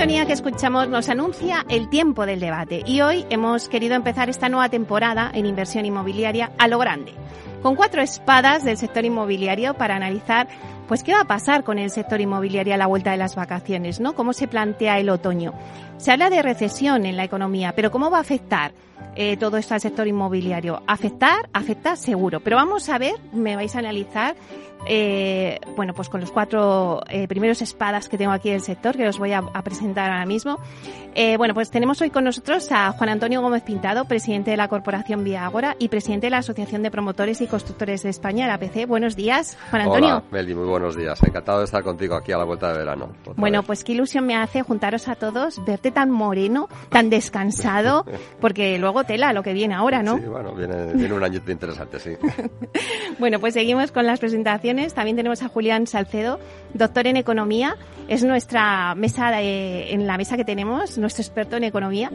Sintonía que escuchamos nos anuncia el tiempo del debate y hoy hemos querido empezar esta nueva temporada en inversión inmobiliaria a lo grande, con cuatro espadas del sector inmobiliario para analizar pues qué va a pasar con el sector inmobiliario a la vuelta de las vacaciones, ¿no? ¿Cómo se plantea el otoño? Se habla de recesión en la economía, pero ¿cómo va a afectar eh, todo esto al sector inmobiliario? Afectar, afecta seguro, pero vamos a ver, me vais a analizar eh, bueno, pues con los cuatro eh, primeros espadas que tengo aquí del sector, que os voy a, presentar ahora mismo. Eh, bueno, pues tenemos hoy con nosotros a Juan Antonio Gómez Pintado, presidente de la Corporación Vía Ágora y presidente de la Asociación de Promotores y Constructores de España, la APC. Buenos días, Juan Antonio. Hola, Meli, muy buenos días. Encantado de estar contigo aquí a la vuelta de verano. Bueno, pues qué ilusión me hace juntaros a todos, verte tan moreno, tan descansado, porque luego tela lo que viene ahora, ¿no? Sí, bueno, viene, viene un año interesante, sí. bueno, pues seguimos con las presentaciones también tenemos a Julián Salcedo, doctor en economía. Es nuestra mesa en la mesa que tenemos, nuestro experto en economía.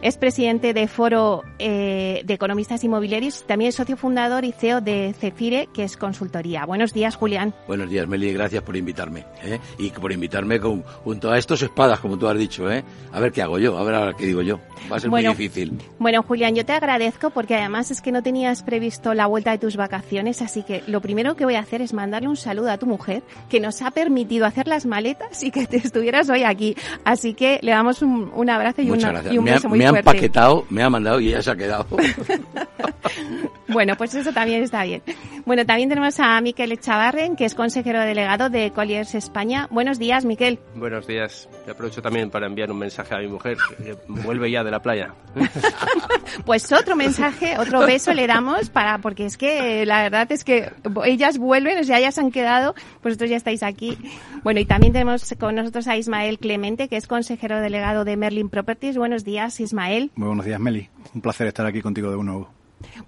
Es presidente de Foro eh, de Economistas Inmobiliarios. También es socio fundador y CEO de Cefire, que es consultoría. Buenos días, Julián. Buenos días, Meli. Gracias por invitarme. ¿eh? Y por invitarme con, junto a estos espadas, como tú has dicho. ¿eh? A ver qué hago yo, a ver qué digo yo. Va a ser muy difícil. Bueno, Julián, yo te agradezco porque además es que no tenías previsto la vuelta de tus vacaciones, así que lo primero que voy a hacer es mandarle un saludo a tu mujer que nos ha permitido hacer las maletas y que te estuvieras hoy aquí. Así que le damos un, abrazo y, una, y un me beso muy me fuerte. Me ha empaquetado, me ha mandado y ella se ha quedado. bueno, pues eso también está bien. Bueno, también tenemos a Miquel Echavarren, que es consejero delegado de Colliers España. Buenos días, Miquel. Buenos días. Te aprovecho también para enviar un mensaje a mi mujer, que vuelve ya de la playa. pues otro mensaje, otro beso le damos para, porque es que la verdad es que ellas vuelven, sea, ellas han quedado, vosotros ya estáis aquí. Bueno, y también tenemos con nosotros a Ismael Clemente, que es consejero delegado de Merlin Properties. Buenos días, Ismael. Muy buenos días, Meli. Un placer estar aquí contigo de nuevo.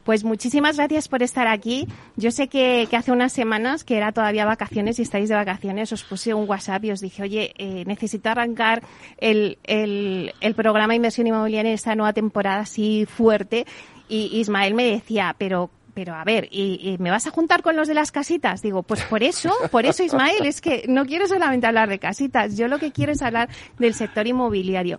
Pues muchísimas gracias por estar aquí. Yo sé que, hace unas semanas, que era todavía vacaciones y estáis de vacaciones, os puse un WhatsApp y os dije, oye, eh, necesito arrancar el, el, el programa Inversión Inmobiliaria en esta nueva temporada así fuerte. Y Ismael me decía, pero pero a ver, ¿y, me vas a juntar con los de las casitas? Digo, pues por eso, por eso Ismael, es que no quiero solamente hablar de casitas, yo lo que quiero es hablar del sector inmobiliario.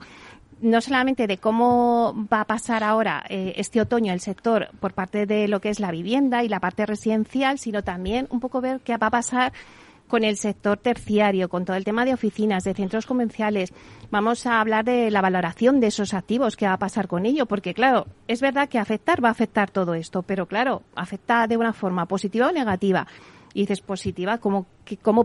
No solamente de cómo va a pasar ahora eh, este otoño el sector por parte de lo que es la vivienda y la parte residencial, sino también un poco ver qué va a pasar con el sector terciario, con todo el tema de oficinas, de centros comerciales. Vamos a hablar de la valoración de esos activos, qué va a pasar con ello, porque claro, es verdad que afectar va a afectar todo esto, pero claro, afecta de una forma positiva o negativa. Y dices positiva, ¿cómo,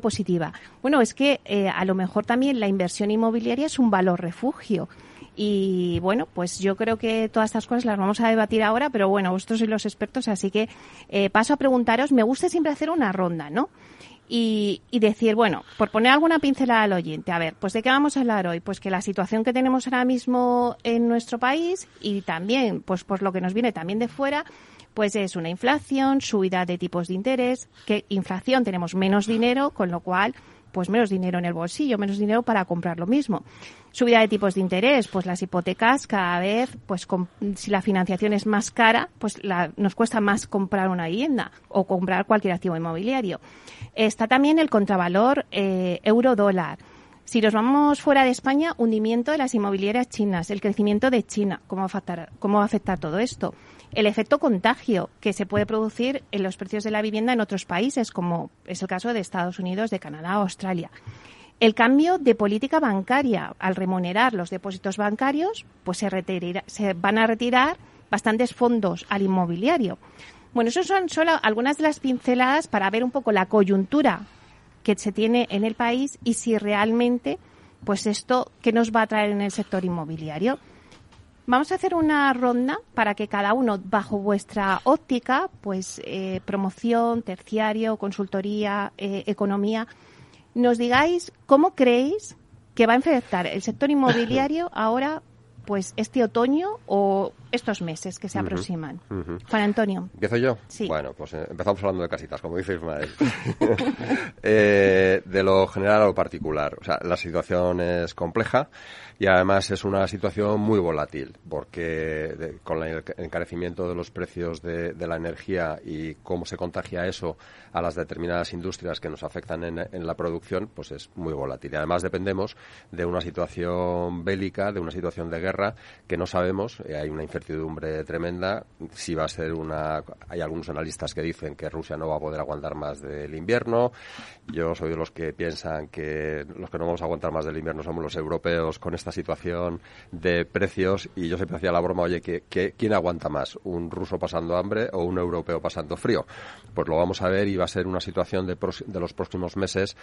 positiva? Bueno, es que eh, a lo mejor también la inversión inmobiliaria es un valor refugio. Y bueno, pues yo creo que todas estas cosas las vamos a debatir ahora, pero bueno, vosotros sois los expertos, así que eh, paso a preguntaros. Me gusta siempre hacer una ronda, ¿no? Y, decir, bueno, por poner alguna pincelada al oyente, a ver, pues de qué vamos a hablar hoy, pues que la situación que tenemos ahora mismo en nuestro país y también, pues por lo que nos viene también de fuera, pues es una inflación, subida de tipos de interés, que inflación tenemos menos dinero, con lo cual pues menos dinero en el bolsillo, menos dinero para comprar lo mismo. Subida de tipos de interés, pues las hipotecas cada vez, pues si la financiación es más cara, pues nos cuesta más comprar una vivienda o comprar cualquier activo inmobiliario. Está también el contravalor eh, euro-dólar. Si nos vamos fuera de España, hundimiento de las inmobiliarias chinas, el crecimiento de China, ¿cómo va a afectar, cómo va a afectar todo esto? el efecto contagio que se puede producir en los precios de la vivienda en otros países, como es el caso de Estados Unidos, de Canadá, Australia. El cambio de política bancaria al remunerar los depósitos bancarios, pues se, se van a retirar bastantes fondos al inmobiliario. Bueno, eso son solo algunas de las pinceladas para ver un poco la coyuntura que se tiene en el país y si realmente, pues esto, ¿qué nos va a traer en el sector inmobiliario? Vamos a hacer una ronda para que cada uno, bajo vuestra óptica, pues eh, promoción, terciario, consultoría, eh, economía, nos digáis cómo creéis que va a afectar el sector inmobiliario ahora pues este otoño o estos meses que se aproximan. Juan Antonio. ¿Empiezo yo? Sí. Bueno, pues eh, empezamos hablando de casitas, como dice Ismael. eh, de lo general a lo particular. O sea, la situación es compleja y además es una situación muy volátil porque con el encarecimiento de los precios de, de, la energía y cómo se contagia eso a las determinadas industrias que nos afectan en, en la producción, pues es muy volátil. Y además dependemos de una situación bélica, de una situación de guerra que no sabemos, eh, hay una incertidumbre tremenda, si va a ser una... Hay algunos analistas que dicen que Rusia no va a poder aguantar más del invierno, yo soy de los que piensan que los que no vamos a aguantar más del invierno somos los europeos con esta situación de precios y yo siempre hacía la broma, oye, que, ¿quién aguanta más? ¿Un ruso pasando hambre o un europeo pasando frío? Pues lo vamos a ver y va a ser una situación de, de los próximos meses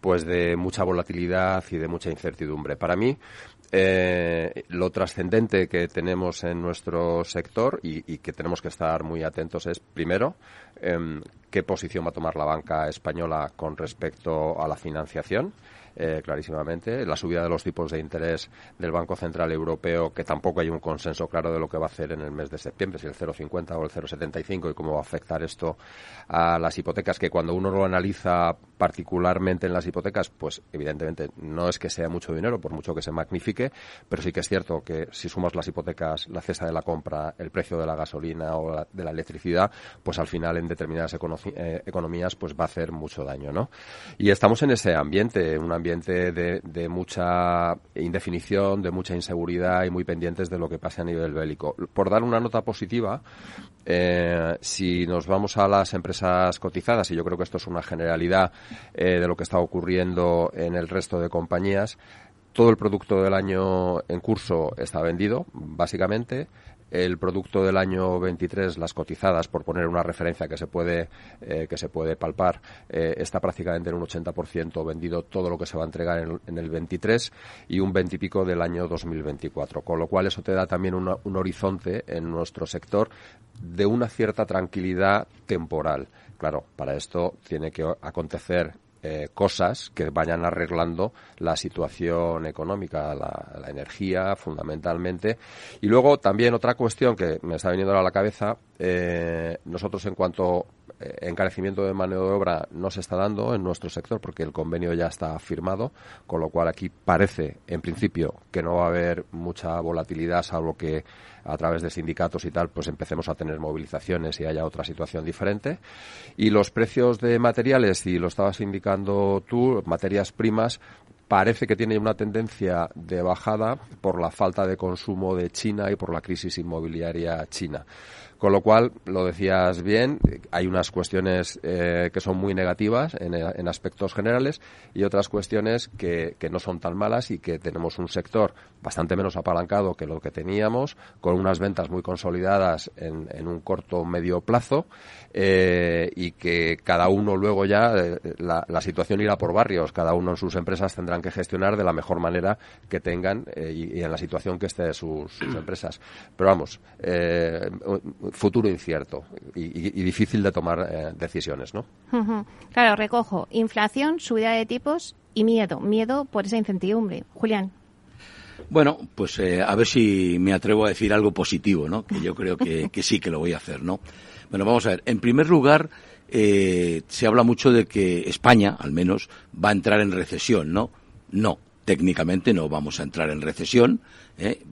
pues de mucha volatilidad y de mucha incertidumbre. Para mí, eh, lo trascendente que tenemos en nuestro sector y, que tenemos que estar muy atentos es, primero, eh, qué posición va a tomar la banca española con respecto a la financiación eh, clarísimamente. La subida de los tipos de interés del Banco Central Europeo, que tampoco hay un consenso claro de lo que va a hacer en el mes de septiembre, si el 0,50 o el 0,75 y cómo va a afectar esto a las hipotecas, que cuando uno lo analiza particularmente en las hipotecas, pues evidentemente no es que sea mucho dinero, por mucho que se magnifique, pero sí que es cierto que si sumas las hipotecas, la cesta de la compra, el precio de la gasolina o la, de la electricidad, pues al final en determinadas eh, economías pues va a hacer mucho daño, ¿no? Y estamos en ese ambiente, un ambiente de, de, mucha indefinición, de mucha inseguridad y muy pendientes de lo que pase a nivel bélico. Por dar una nota positiva, eh, si nos vamos a las empresas cotizadas, y yo creo que esto es una generalidad eh, de lo que está ocurriendo en el resto de compañías, todo el producto del año en curso está vendido, básicamente el producto del año 23, las cotizadas, por poner una referencia que se puede, eh, que se puede palpar, eh, está prácticamente en un 80% vendido todo lo que se va a entregar en, el 23 y un 20 y pico del año 2024. Con lo cual eso te da también una, un horizonte en nuestro sector de una cierta tranquilidad temporal. Claro, para esto tiene que acontecer eh, cosas que vayan arreglando la situación económica, la, la, energía fundamentalmente. Y luego también otra cuestión que me está viniendo a la cabeza, eh, nosotros en cuanto encarecimiento de mano de obra no se está dando en nuestro sector porque el convenio ya está firmado, con lo cual aquí parece, en principio, que no va a haber mucha volatilidad, salvo que a través de sindicatos y tal, pues empecemos a tener movilizaciones y haya otra situación diferente. Y los precios de materiales, y lo estabas indicando tú, materias primas, parece que tiene una tendencia de bajada por la falta de consumo de China y por la crisis inmobiliaria china. Con lo cual, lo decías bien, hay unas cuestiones eh, que son muy negativas en, aspectos generales y otras cuestiones que, no son tan malas y que tenemos un sector bastante menos apalancado que lo que teníamos, con unas ventas muy consolidadas en, en un corto medio plazo eh, y que cada uno luego ya, eh, la, la, situación irá por barrios, cada uno en sus empresas tendrán que gestionar de la mejor manera que tengan eh, y, en la situación que esté sus, sus empresas. Pero vamos, futuro incierto y, y, difícil de tomar eh, decisiones, ¿no? Claro, recojo inflación, subida de tipos y miedo, miedo por esa incertidumbre. Julián. Bueno, pues eh, a ver si me atrevo a decir algo positivo, ¿no? Que yo creo que, sí que lo voy a hacer, ¿no? Bueno, vamos a ver. En primer lugar, eh, se habla mucho de que España, al menos, va a entrar en recesión, ¿no? No, técnicamente no vamos a entrar en recesión. ¿Eh?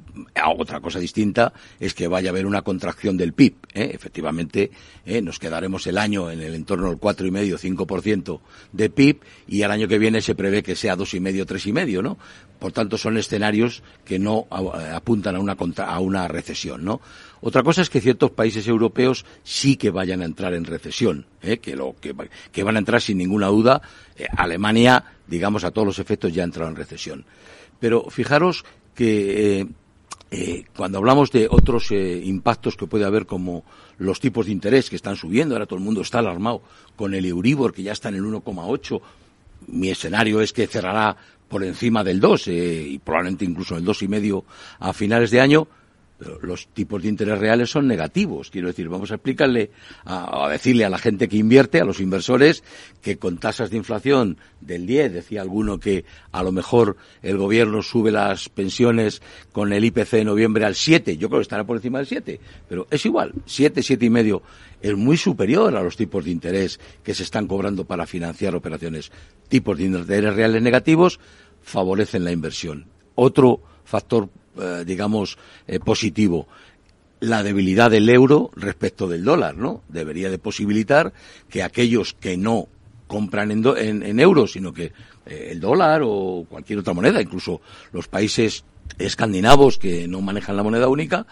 Otra cosa distinta es que vaya a haber una contracción del PIB. ¿eh? Efectivamente, ¿eh? nos quedaremos el año en el entorno del 4,5-5% de PIB y al año que viene se prevé que sea 2,5, 3,5, ¿no? Por tanto, son escenarios que no apuntan a una, contra, a una recesión, ¿no? Otra cosa es que ciertos países europeos sí que vayan a entrar en recesión, ¿eh? que, lo, que, que, van a entrar sin ninguna duda. Eh, Alemania, digamos, a todos los efectos ya ha entrado en recesión. Pero fijaros que eh, eh, cuando hablamos de otros eh, impactos que puede haber como los tipos de interés que están subiendo, ahora todo el mundo está alarmado con el Euribor que ya está en el 1,8, mi escenario es que cerrará por encima del 2 eh, y probablemente incluso el 2,5 a finales de año, Los tipos de interés reales son negativos. Quiero decir, vamos a explicarle, a, decirle a la gente que invierte, a los inversores, que con tasas de inflación del 10, decía alguno que a lo mejor el gobierno sube las pensiones con el IPC de noviembre al 7, yo creo que estará por encima del 7, pero es igual, 7, 7 y medio, es muy superior a los tipos de interés que se están cobrando para financiar operaciones. Tipos de interés reales negativos favorecen la inversión. Otro factor eh, digamos, eh, positivo la debilidad del euro respecto del dólar, ¿no? Debería de posibilitar que aquellos que no compran en, en, euros, sino que eh, el dólar o cualquier otra moneda, incluso los países escandinavos que no manejan la moneda única,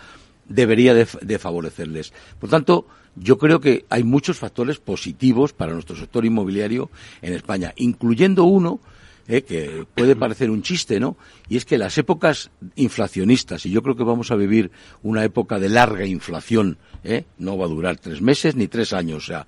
debería de, de, favorecerles. Por tanto, yo creo que hay muchos factores positivos para nuestro sector inmobiliario en España, incluyendo uno ¿eh? que puede parecer un chiste, ¿no? Y es que las épocas inflacionistas, y yo creo que vamos a vivir una época de larga inflación, ¿eh? no va a durar tres meses ni tres años, o sea,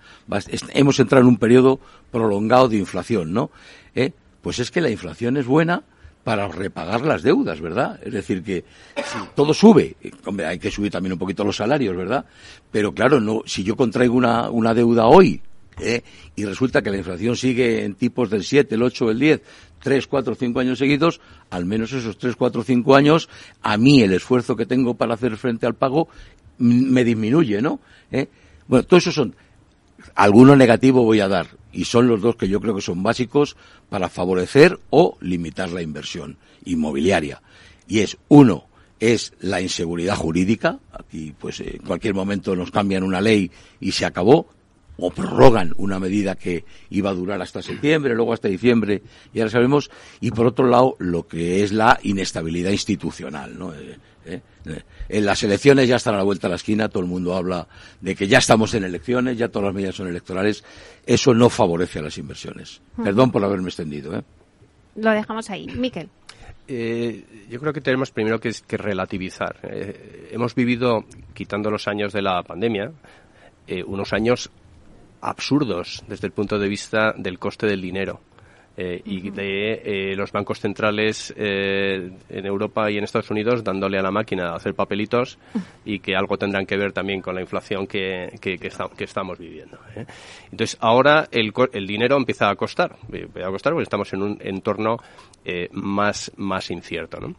hemos entrado en un periodo prolongado de inflación, ¿no? ¿Eh? Pues es que la inflación es buena para repagar las deudas, ¿verdad? Es decir, que si todo sube, hombre, hay que subir también un poquito los salarios, ¿verdad? Pero claro, no, si yo contraigo una, una deuda hoy ¿eh? y resulta que la inflación sigue en tipos del 7, el 8, el 10, 3, 4, 5 años seguidos, al menos esos 3, 4, 5 años, a mí el esfuerzo que tengo para hacer frente al pago me disminuye, ¿no? ¿Eh? Bueno, todo eso son, alguno negativo voy a dar, y son los dos que yo creo que son básicos para favorecer o limitar la inversión inmobiliaria. Y es, uno, es la inseguridad jurídica. Aquí, pues, en cualquier momento nos cambian una ley y se acabó o prorrogan una medida que iba a durar hasta septiembre, luego hasta diciembre, y ahora sabemos, y por otro lado, lo que es la inestabilidad institucional, ¿no? Eh, eh, eh, en las elecciones ya están a la vuelta de la esquina, todo el mundo habla de que ya estamos en elecciones, ya todas las medidas son electorales, eso no favorece a las inversiones. Perdón por haberme extendido. ¿eh? Lo dejamos ahí. Miquel. yo creo que tenemos primero que, que relativizar. hemos vivido, quitando los años de la pandemia, unos años absurdos desde el punto de vista del coste del dinero. Eh, y de eh, los bancos centrales eh, en Europa y en Estados Unidos dándole a la máquina a hacer papelitos y que algo tendrán que ver también con la inflación que, que, que, estamos viviendo. Entonces, ahora el, el, dinero empieza a costar, a costar porque estamos en un entorno más, más incierto. ¿no?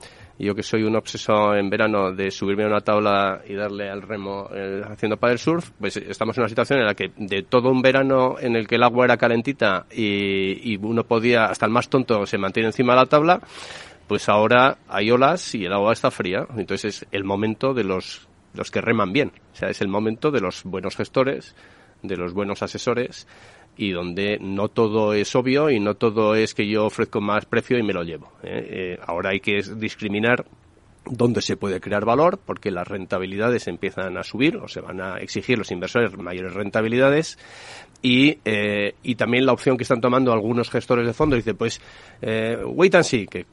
Yo que soy un obseso en verano de subirme a una tabla y darle al remo eh, haciendo paddle surf, pues estamos en una situación en la que de todo un verano en el que el agua era calentita y, uno podía, hasta el más tonto se mantiene encima de la tabla, pues ahora hay olas y el agua está fría. Entonces es el momento de los, los que reman bien. O sea, es el momento de los buenos gestores, de los buenos asesores y donde no todo es obvio y no todo es que yo ofrezco más precio y me lo llevo. ¿eh? Eh, ahora hay que discriminar dónde se puede crear valor, porque las rentabilidades empiezan a subir o se van a exigir los inversores mayores rentabilidades y, eh, y también la opción que están tomando algunos gestores de fondos dice pues wait and see que,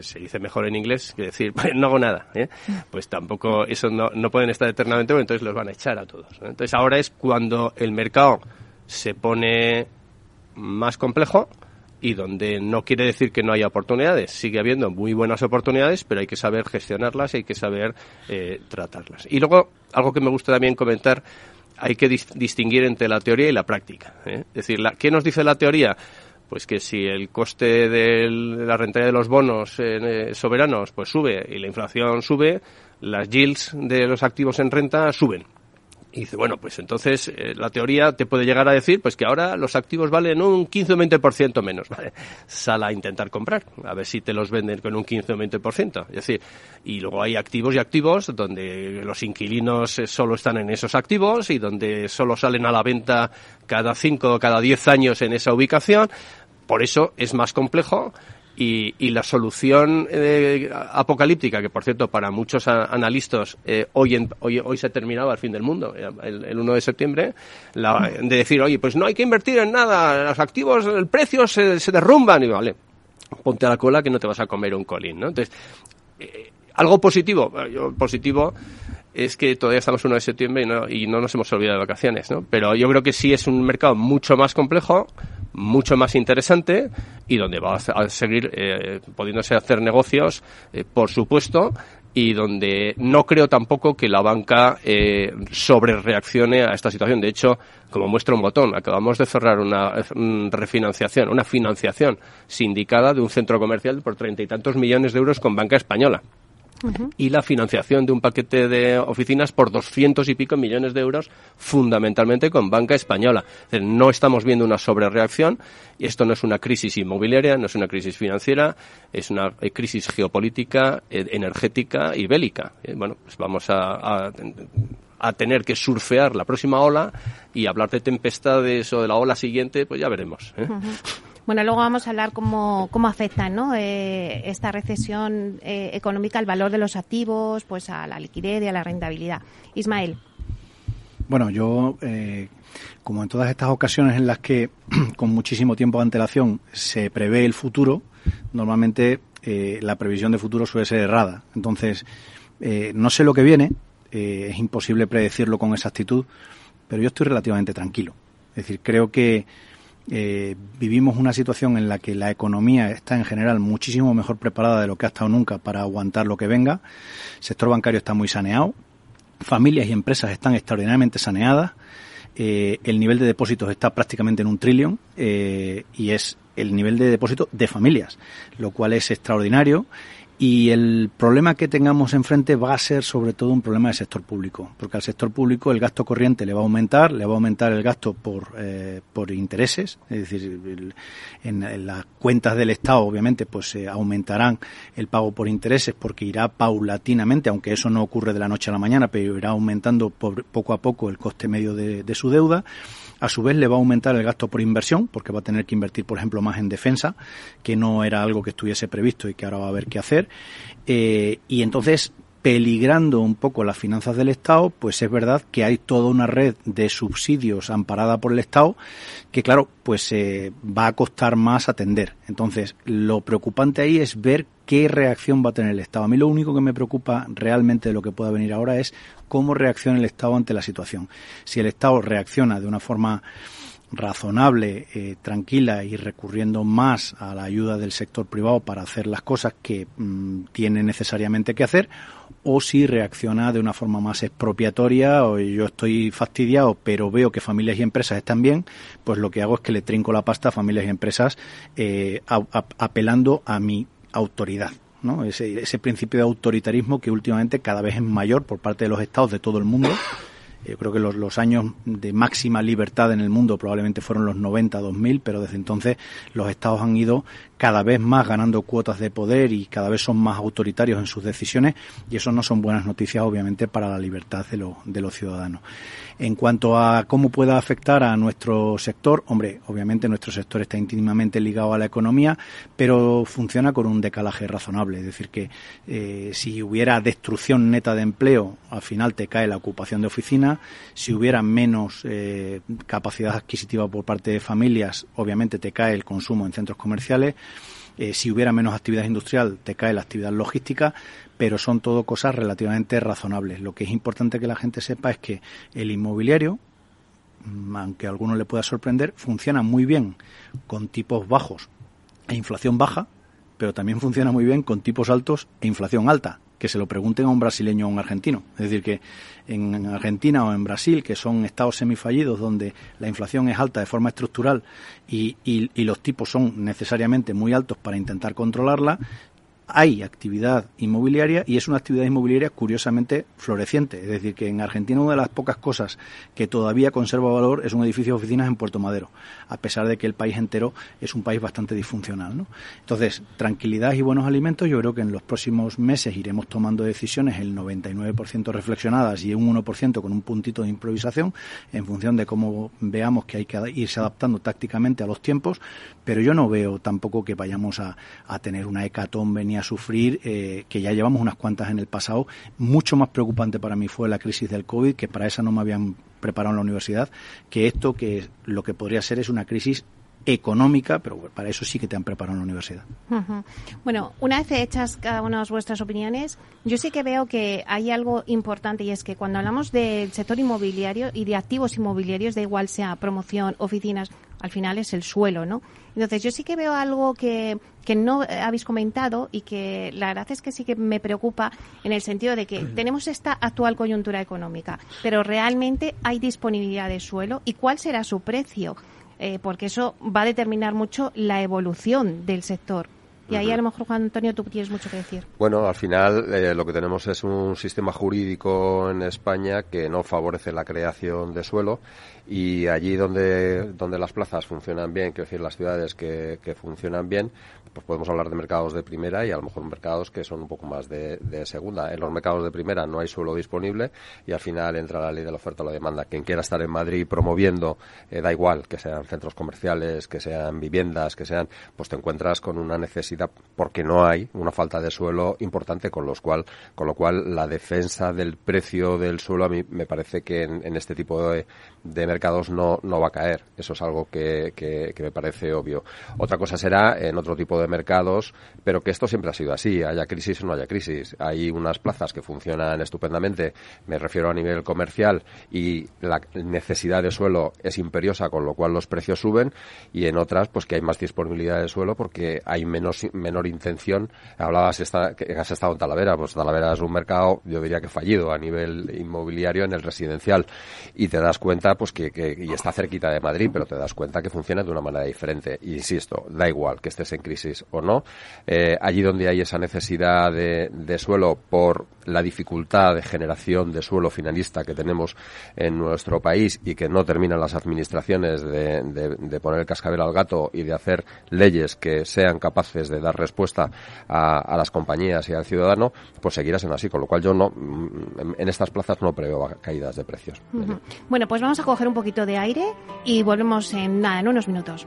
se dice mejor en inglés que decir pues no hago nada pues tampoco eso no, no pueden estar eternamente entonces los van a echar a todos entonces ahora es cuando el mercado se pone más complejo y donde no quiere decir que no haya oportunidades. Sigue habiendo muy buenas oportunidades, pero hay que saber gestionarlas y hay que saber eh, tratarlas. Y luego, algo que me gusta también comentar, hay que distinguir entre la teoría y la práctica. ¿eh? Es decir, la, ¿qué nos dice la teoría? Pues que si el coste de la rentabilidad de los bonos eh, soberanos pues sube y la inflación sube, las yields de los activos en renta suben. Y dice, bueno, pues entonces eh, la teoría te puede llegar a decir pues que ahora los activos valen un 15 o 20% menos. Vale, sal a intentar comprar, a ver si te los venden con un 15 o 20%. Es decir, y luego hay activos y activos donde los inquilinos eh, solo están en esos activos y donde solo salen a la venta cada 5 o cada 10 años en esa ubicación. Por eso es más complejo y, y, la solución eh, apocalíptica, que por cierto para muchos analistas eh, hoy, hoy, hoy se terminaba el fin del mundo, eh, el, el 1 de septiembre, la, de decir, oye, pues no hay que invertir en nada, los activos, el precio se, se derrumban, y vale, ponte a la cola que no te vas a comer un colín, ¿no? Entonces, eh, algo positivo, yo, positivo es que todavía estamos 1 de septiembre y no, y no nos hemos olvidado de vacaciones, ¿no? Pero yo creo que sí es un mercado mucho más complejo, mucho más interesante y donde va a seguir eh, pudiéndose hacer negocios, eh, por supuesto, y donde no creo tampoco que la banca eh, sobre reaccione a esta situación. De hecho, como muestra un botón, acabamos de cerrar una refinanciación, una financiación sindicada de un centro comercial por treinta y tantos millones de euros con banca española y la financiación de un paquete de oficinas por doscientos y pico millones de euros, fundamentalmente con banca española. no estamos viendo una sobrereacción y esto no es una crisis inmobiliaria, no es una crisis financiera, es una crisis geopolítica, eh, energética y bélica. Eh, bueno, pues vamos a, a tener que surfear la próxima ola y hablar de tempestades o de la ola siguiente, pues ya veremos. ¿eh? Bueno, luego vamos a hablar cómo, cómo afecta. Eh, esta recesión eh, económica al valor de los activos, pues a la liquidez y a la rentabilidad. Ismael. Bueno, yo, eh, como en todas estas ocasiones en las que con muchísimo tiempo de antelación se prevé el futuro, normalmente la previsión de futuro suele ser errada. Entonces, no sé lo que viene, es imposible predecirlo con exactitud, pero yo estoy relativamente tranquilo. Es decir, creo que eh, vivimos una situación en la que la economía está en general muchísimo mejor preparada de lo que ha estado nunca para aguantar lo que venga. El sector bancario está muy saneado. Familias y empresas están extraordinariamente saneadas. Eh, el nivel de depósitos está prácticamente en un trillón eh, y es el nivel de depósito de familias, lo cual es extraordinario y el problema que tengamos enfrente va a ser sobre todo un problema del sector público, porque al sector público el gasto corriente le va a aumentar, le va a aumentar el gasto por, eh, por intereses, es decir, en, las cuentas del Estado obviamente pues se aumentarán el pago por intereses porque irá paulatinamente, aunque eso no ocurre de la noche a la mañana, pero irá aumentando poco a poco el coste medio de su deuda a su vez le va a aumentar el gasto por inversión, porque va a tener que invertir, por ejemplo, más en defensa, que no era algo que estuviese previsto y que ahora va a haber que hacer. Eh, y entonces peligrando un poco las finanzas del Estado, pues es verdad que hay toda una red de subsidios amparada por el Estado que, claro, pues eh, va a costar más atender. Entonces, lo preocupante ahí es ver qué reacción va a tener el Estado. A mí lo único que me preocupa realmente de lo que pueda venir ahora es cómo reacciona el Estado ante la situación. Si el Estado reacciona de una forma razonable, eh, tranquila y recurriendo más a la ayuda del sector privado para hacer las cosas que mm, tiene necesariamente que hacer, o si reacciona de una forma más expropiatoria o yo estoy fastidiado pero veo que familias y empresas están bien, pues lo que hago es que le trinco la pasta a familias y empresas eh, apelando a mi autoridad. ¿no? Ese, ese principio de autoritarismo que últimamente cada vez es mayor por parte de los estados de todo el mundo yo creo que los, los, años de máxima libertad en el mundo probablemente fueron los 90, 2000, pero desde entonces los estados han ido cada vez más ganando cuotas de poder y cada vez son más autoritarios en sus decisiones y eso no son buenas noticias obviamente para la libertad de, de los ciudadanos. En cuanto a cómo pueda afectar a nuestro sector, hombre, obviamente nuestro sector está íntimamente ligado a la economía, pero funciona con un decalaje razonable. Es decir, que eh, si hubiera destrucción neta de empleo, al final te cae la ocupación de Si hubiera menos eh, capacidad adquisitiva por parte de familias, obviamente te cae el consumo en centros comerciales. Eh, si hubiera menos actividad industrial, te cae la actividad logística, pero son todo cosas relativamente razonables. Lo que es importante que la gente sepa es que el inmobiliario, mm, aunque a alguno le pueda sorprender, funciona muy bien con tipos bajos e inflación baja, pero también funciona muy bien con tipos altos e inflación alta que se lo pregunten a un brasileño o a un argentino. Es decir, que en Argentina o en Brasil, que son estados semifallidos donde la inflación es alta de forma estructural y, y los tipos son necesariamente muy altos para intentar controlarla, hay actividad inmobiliaria y es una actividad inmobiliaria curiosamente floreciente. Es decir, que en Argentina una de las pocas cosas que todavía conserva valor es un edificio de oficinas en Puerto Madero, a pesar de que el país entero es un país bastante disfuncional. ¿no? Entonces, tranquilidad y buenos alimentos, yo creo que en los próximos meses iremos tomando decisiones, el 99% reflexionadas y un 1% con un puntito de improvisación, en función de cómo veamos que hay que irse adaptando tácticamente a los tiempos, pero yo no veo tampoco que vayamos a, a tener una hecatombe ni a sufrir, eh, que ya llevamos unas cuantas en el pasado. Mucho más preocupante para mí fue la crisis del COVID, que para esa no me habían preparado en la universidad, que esto que lo que podría ser es una crisis económica, pero para eso sí que te han preparado en la universidad. Bueno, una vez hechas cada una de vuestras opiniones, yo sí que veo que hay algo importante y es que cuando hablamos del sector inmobiliario y de activos inmobiliarios, da igual sea promoción, oficinas, al final es el suelo, ¿no? Entonces yo sí que veo algo que, que no habéis comentado y que la verdad es que sí que me preocupa en el sentido de que tenemos esta actual coyuntura económica, pero realmente hay disponibilidad de suelo y cuál será su precio, eh, porque eso va a determinar mucho la evolución del sector. Y ahí a lo mejor, Juan Antonio, tú tienes mucho que decir. Bueno, al final eh, lo que tenemos es un sistema jurídico en España que no favorece la creación de suelo y allí donde, donde las plazas funcionan bien, quiero decir, las ciudades que, que funcionan bien, pues podemos hablar de mercados de primera y a lo mejor mercados que son un poco más de, segunda. En los mercados de primera no hay suelo disponible y al final entra la ley de la oferta o la demanda. Quien quiera estar en Madrid promoviendo, eh, da igual que sean centros comerciales, que sean viviendas, que sean, pues te encuentras con una necesidad porque no hay una falta de suelo importante, con los cual, con lo cual la defensa del precio del suelo a mí me parece que en, este tipo de, mercados no, no va a caer. Eso es algo que, que, que me parece obvio. Otra cosa será en otro tipo de de mercados, pero que esto siempre ha sido así, haya crisis o no haya crisis. Hay unas plazas que funcionan estupendamente, me refiero a nivel comercial, y la necesidad de suelo es imperiosa, con lo cual los precios suben, y en otras, pues que hay más disponibilidad de suelo porque hay menos, menor intención. Hablabas esta, que has estado en Talavera, pues Talavera es un mercado, yo diría que fallido a nivel inmobiliario en el residencial, y te das cuenta, pues que, que y está cerquita de Madrid, pero te das cuenta que funciona de una manera diferente. Insisto, da igual que estés en crisis o no. Eh, allí donde hay esa necesidad de, suelo por la dificultad de generación de suelo finalista que tenemos en nuestro país y que no terminan las administraciones de, poner el cascabel al gato y de hacer leyes que sean capaces de dar respuesta a, las compañías y al ciudadano, pues seguirá siendo así. Con lo cual yo no, en, estas plazas no preveo caídas de precios. Bueno, pues vamos a coger un poquito de aire y volvemos nada, en unos minutos.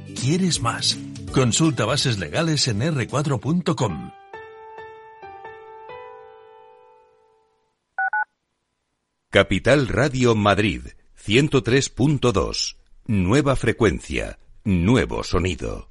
¿Quieres más? Consulta bases legales en r4.com. Capital Radio Madrid 103.2. Nueva frecuencia, nuevo sonido.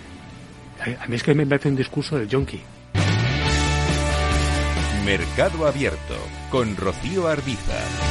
A mí es que me parece un discurso del yonki. Mercado Abierto con Rocío Arbiza.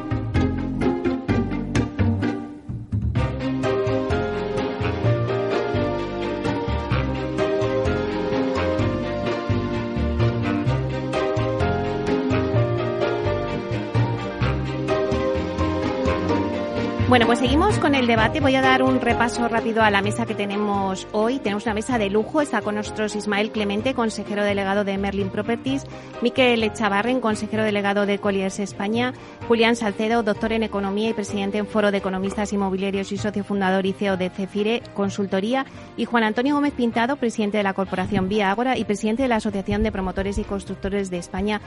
Pues seguimos con el debate. Voy a dar un repaso rápido a la mesa que tenemos hoy. Tenemos una mesa de lujo. Está con nosotros Ismael Clemente, consejero delegado de Merlin Properties, Miquel Echavarren, consejero delegado de Colliers España, Julián Salcedo, doctor en Economía y presidente en Foro de Economistas Inmobiliarios y socio fundador y CEO de Cefire Consultoría, y Juan Antonio Gómez Pintado, presidente de la Corporación Vía Ágora y presidente de la Asociación de Promotores y Constructores de España,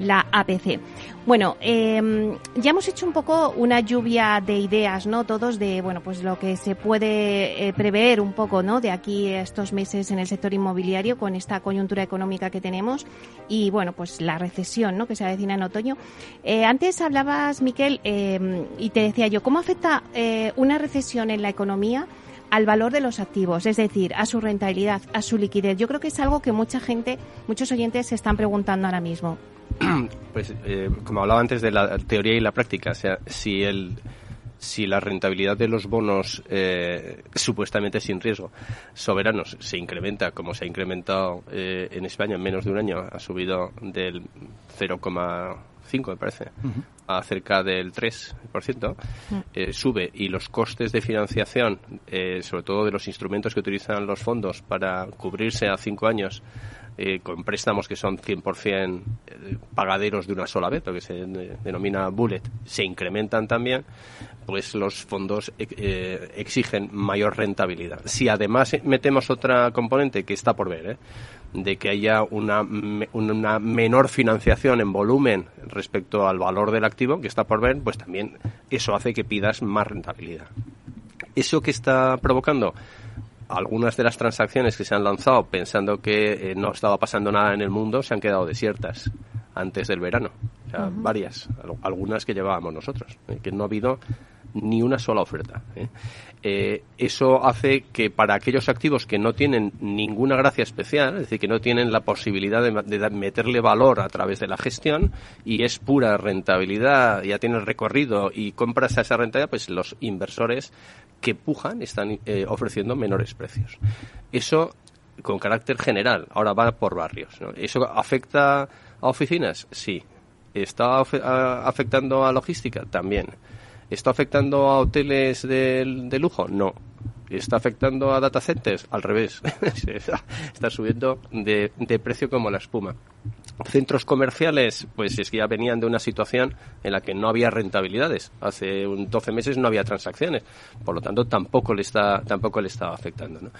la APC. Bueno, eh, ya hemos hecho un poco una lluvia de ideas, ¿no? Todos de, bueno, pues lo que se puede eh, prever un poco, ¿no? De aquí a estos meses en el sector inmobiliario con esta coyuntura económica que tenemos y, bueno, pues la recesión, ¿no? Que se avecina en otoño. Eh, antes hablabas, Miquel, eh, y te decía yo, ¿cómo afecta eh, una recesión en la economía? Al valor de los activos, es decir, a su rentabilidad, a su liquidez. Yo creo que es algo que mucha gente, muchos oyentes se están preguntando ahora mismo. Pues, eh, como hablaba antes de la teoría y la práctica, o sea, si el si la rentabilidad de los bonos eh, supuestamente sin riesgo soberanos se incrementa como se ha incrementado eh, en España en menos de un año, ha subido del 0,5 me parece a cerca del 3%, eh, sube. Y los costes de financiación, eh, sobre todo de los instrumentos que utilizan los fondos para cubrirse a cinco años, eh, con préstamos que son 100% eh, pagaderos de una sola vez, lo que se de- denomina bullet, se incrementan también, pues los fondos eh, exigen mayor rentabilidad. Si además eh, metemos otra componente que está por ver, ¿eh? de que haya una, una menor financiación en volumen respecto al valor del activo, que está por ver, pues también eso hace que pidas más rentabilidad. ¿Eso que está provocando? Algunas de las transacciones que se han lanzado pensando que eh, no estaba pasando nada en el mundo se han quedado desiertas antes del verano. O sea, varias, al- algunas que llevábamos nosotros, eh, que no ha habido ni una sola oferta. ¿eh? Eh, eso hace que para aquellos activos que no tienen ninguna gracia especial, es decir, que no tienen la posibilidad de, meterle valor a través de la gestión y es pura rentabilidad, ya tienes recorrido y compras esa rentabilidad, pues los inversores que pujan están eh, ofreciendo menores precios. Eso con carácter general, ahora va por barrios. ¿Eso afecta a oficinas? Sí. ¿Está afectando a logística? También. ¿Está afectando a hoteles de, de lujo? No. ¿Está afectando a data centers? Al revés. está, subiendo de, precio como la espuma. Centros comerciales, pues es que ya venían de una situación en la que no había rentabilidades. Hace un 12 meses no había transacciones. Por lo tanto, tampoco le está, tampoco le está afectando. ¿no?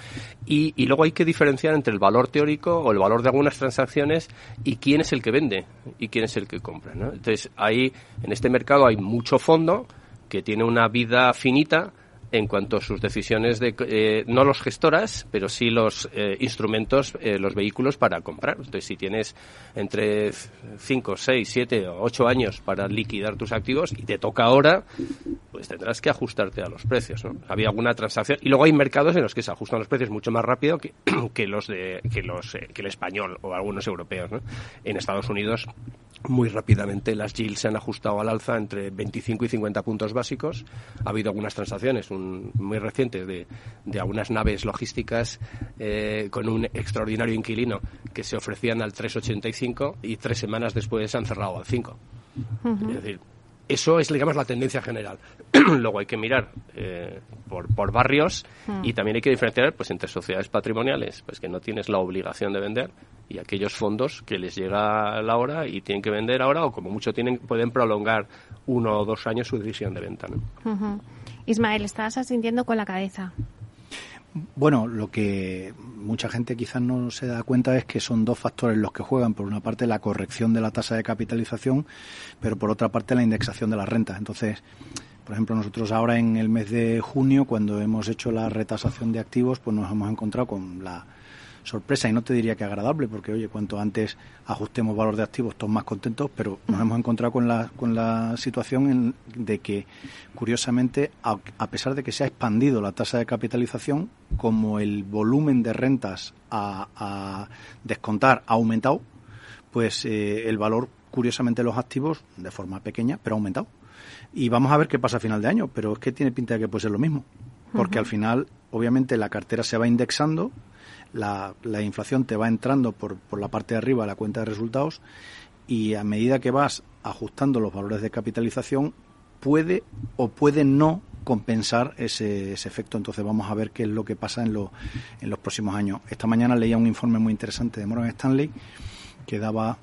Y, y luego hay que diferenciar entre el valor teórico o el valor de algunas transacciones y quién es el que vende y quién es el que compra. ¿no? Entonces, ahí, en este mercado hay mucho fondo que tiene una vida finita en cuanto a sus decisiones de eh, no los gestoras pero sí los eh, instrumentos eh, los vehículos para comprar. Entonces si tienes entre 5, 6, 7 o 8 años para liquidar tus activos y te toca ahora pues tendrás que ajustarte a los precios había alguna transacción. Y luego hay mercados en los que se ajustan los precios mucho más rápido que, que los de que los eh, que el español o algunos europeos ¿no? en Estados Unidos muy rápidamente las yields se han ajustado al alza entre 25 y 50 puntos básicos. Ha habido algunas transacciones un- muy recientes de, de algunas naves logísticas eh, con un extraordinario inquilino que se ofrecían al 3,85 y tres semanas después se han cerrado al 5. Es decir, eso es, digamos, la tendencia general. Luego hay que mirar eh, por, por barrios Mm. y también hay que diferenciar pues, entre sociedades patrimoniales, pues que no tienes la obligación de vender, y aquellos fondos que les llega la hora y tienen que vender ahora o como mucho tienen pueden prolongar uno o dos años su decisión de venta. Ismael, estás asintiendo con la cabeza. Bueno, lo que mucha gente quizás no se da cuenta es que son dos factores los que juegan. Por una parte, la corrección de la tasa de capitalización, pero por otra parte, la indexación de las rentas. Entonces, por ejemplo, nosotros ahora en el mes de junio, cuando hemos hecho la retasación de activos, pues nos hemos encontrado con la sorpresa, y no te diría que agradable, porque oye, cuanto antes ajustemos valor de activos, todos más contentos, pero nos hemos encontrado con la, con la situación en- de que, curiosamente, a, a pesar de que se ha expandido la tasa de capitalización, como el volumen de rentas a, a descontar ha aumentado, pues eh, el valor, curiosamente, de los activos, de forma pequeña, pero ha aumentado. Y vamos a ver qué pasa a final de año, pero es que tiene pinta de que puede ser lo mismo. Porque al final, obviamente, la cartera se va indexando, la, la inflación te va entrando por, por la parte de arriba de la cuenta de resultados y a medida que vas ajustando los valores de capitalización, puede o puede no compensar ese, ese, efecto. Entonces vamos a ver qué es lo que pasa en, lo, en los próximos años. Esta mañana leía un informe muy interesante de Morgan Stanley que daba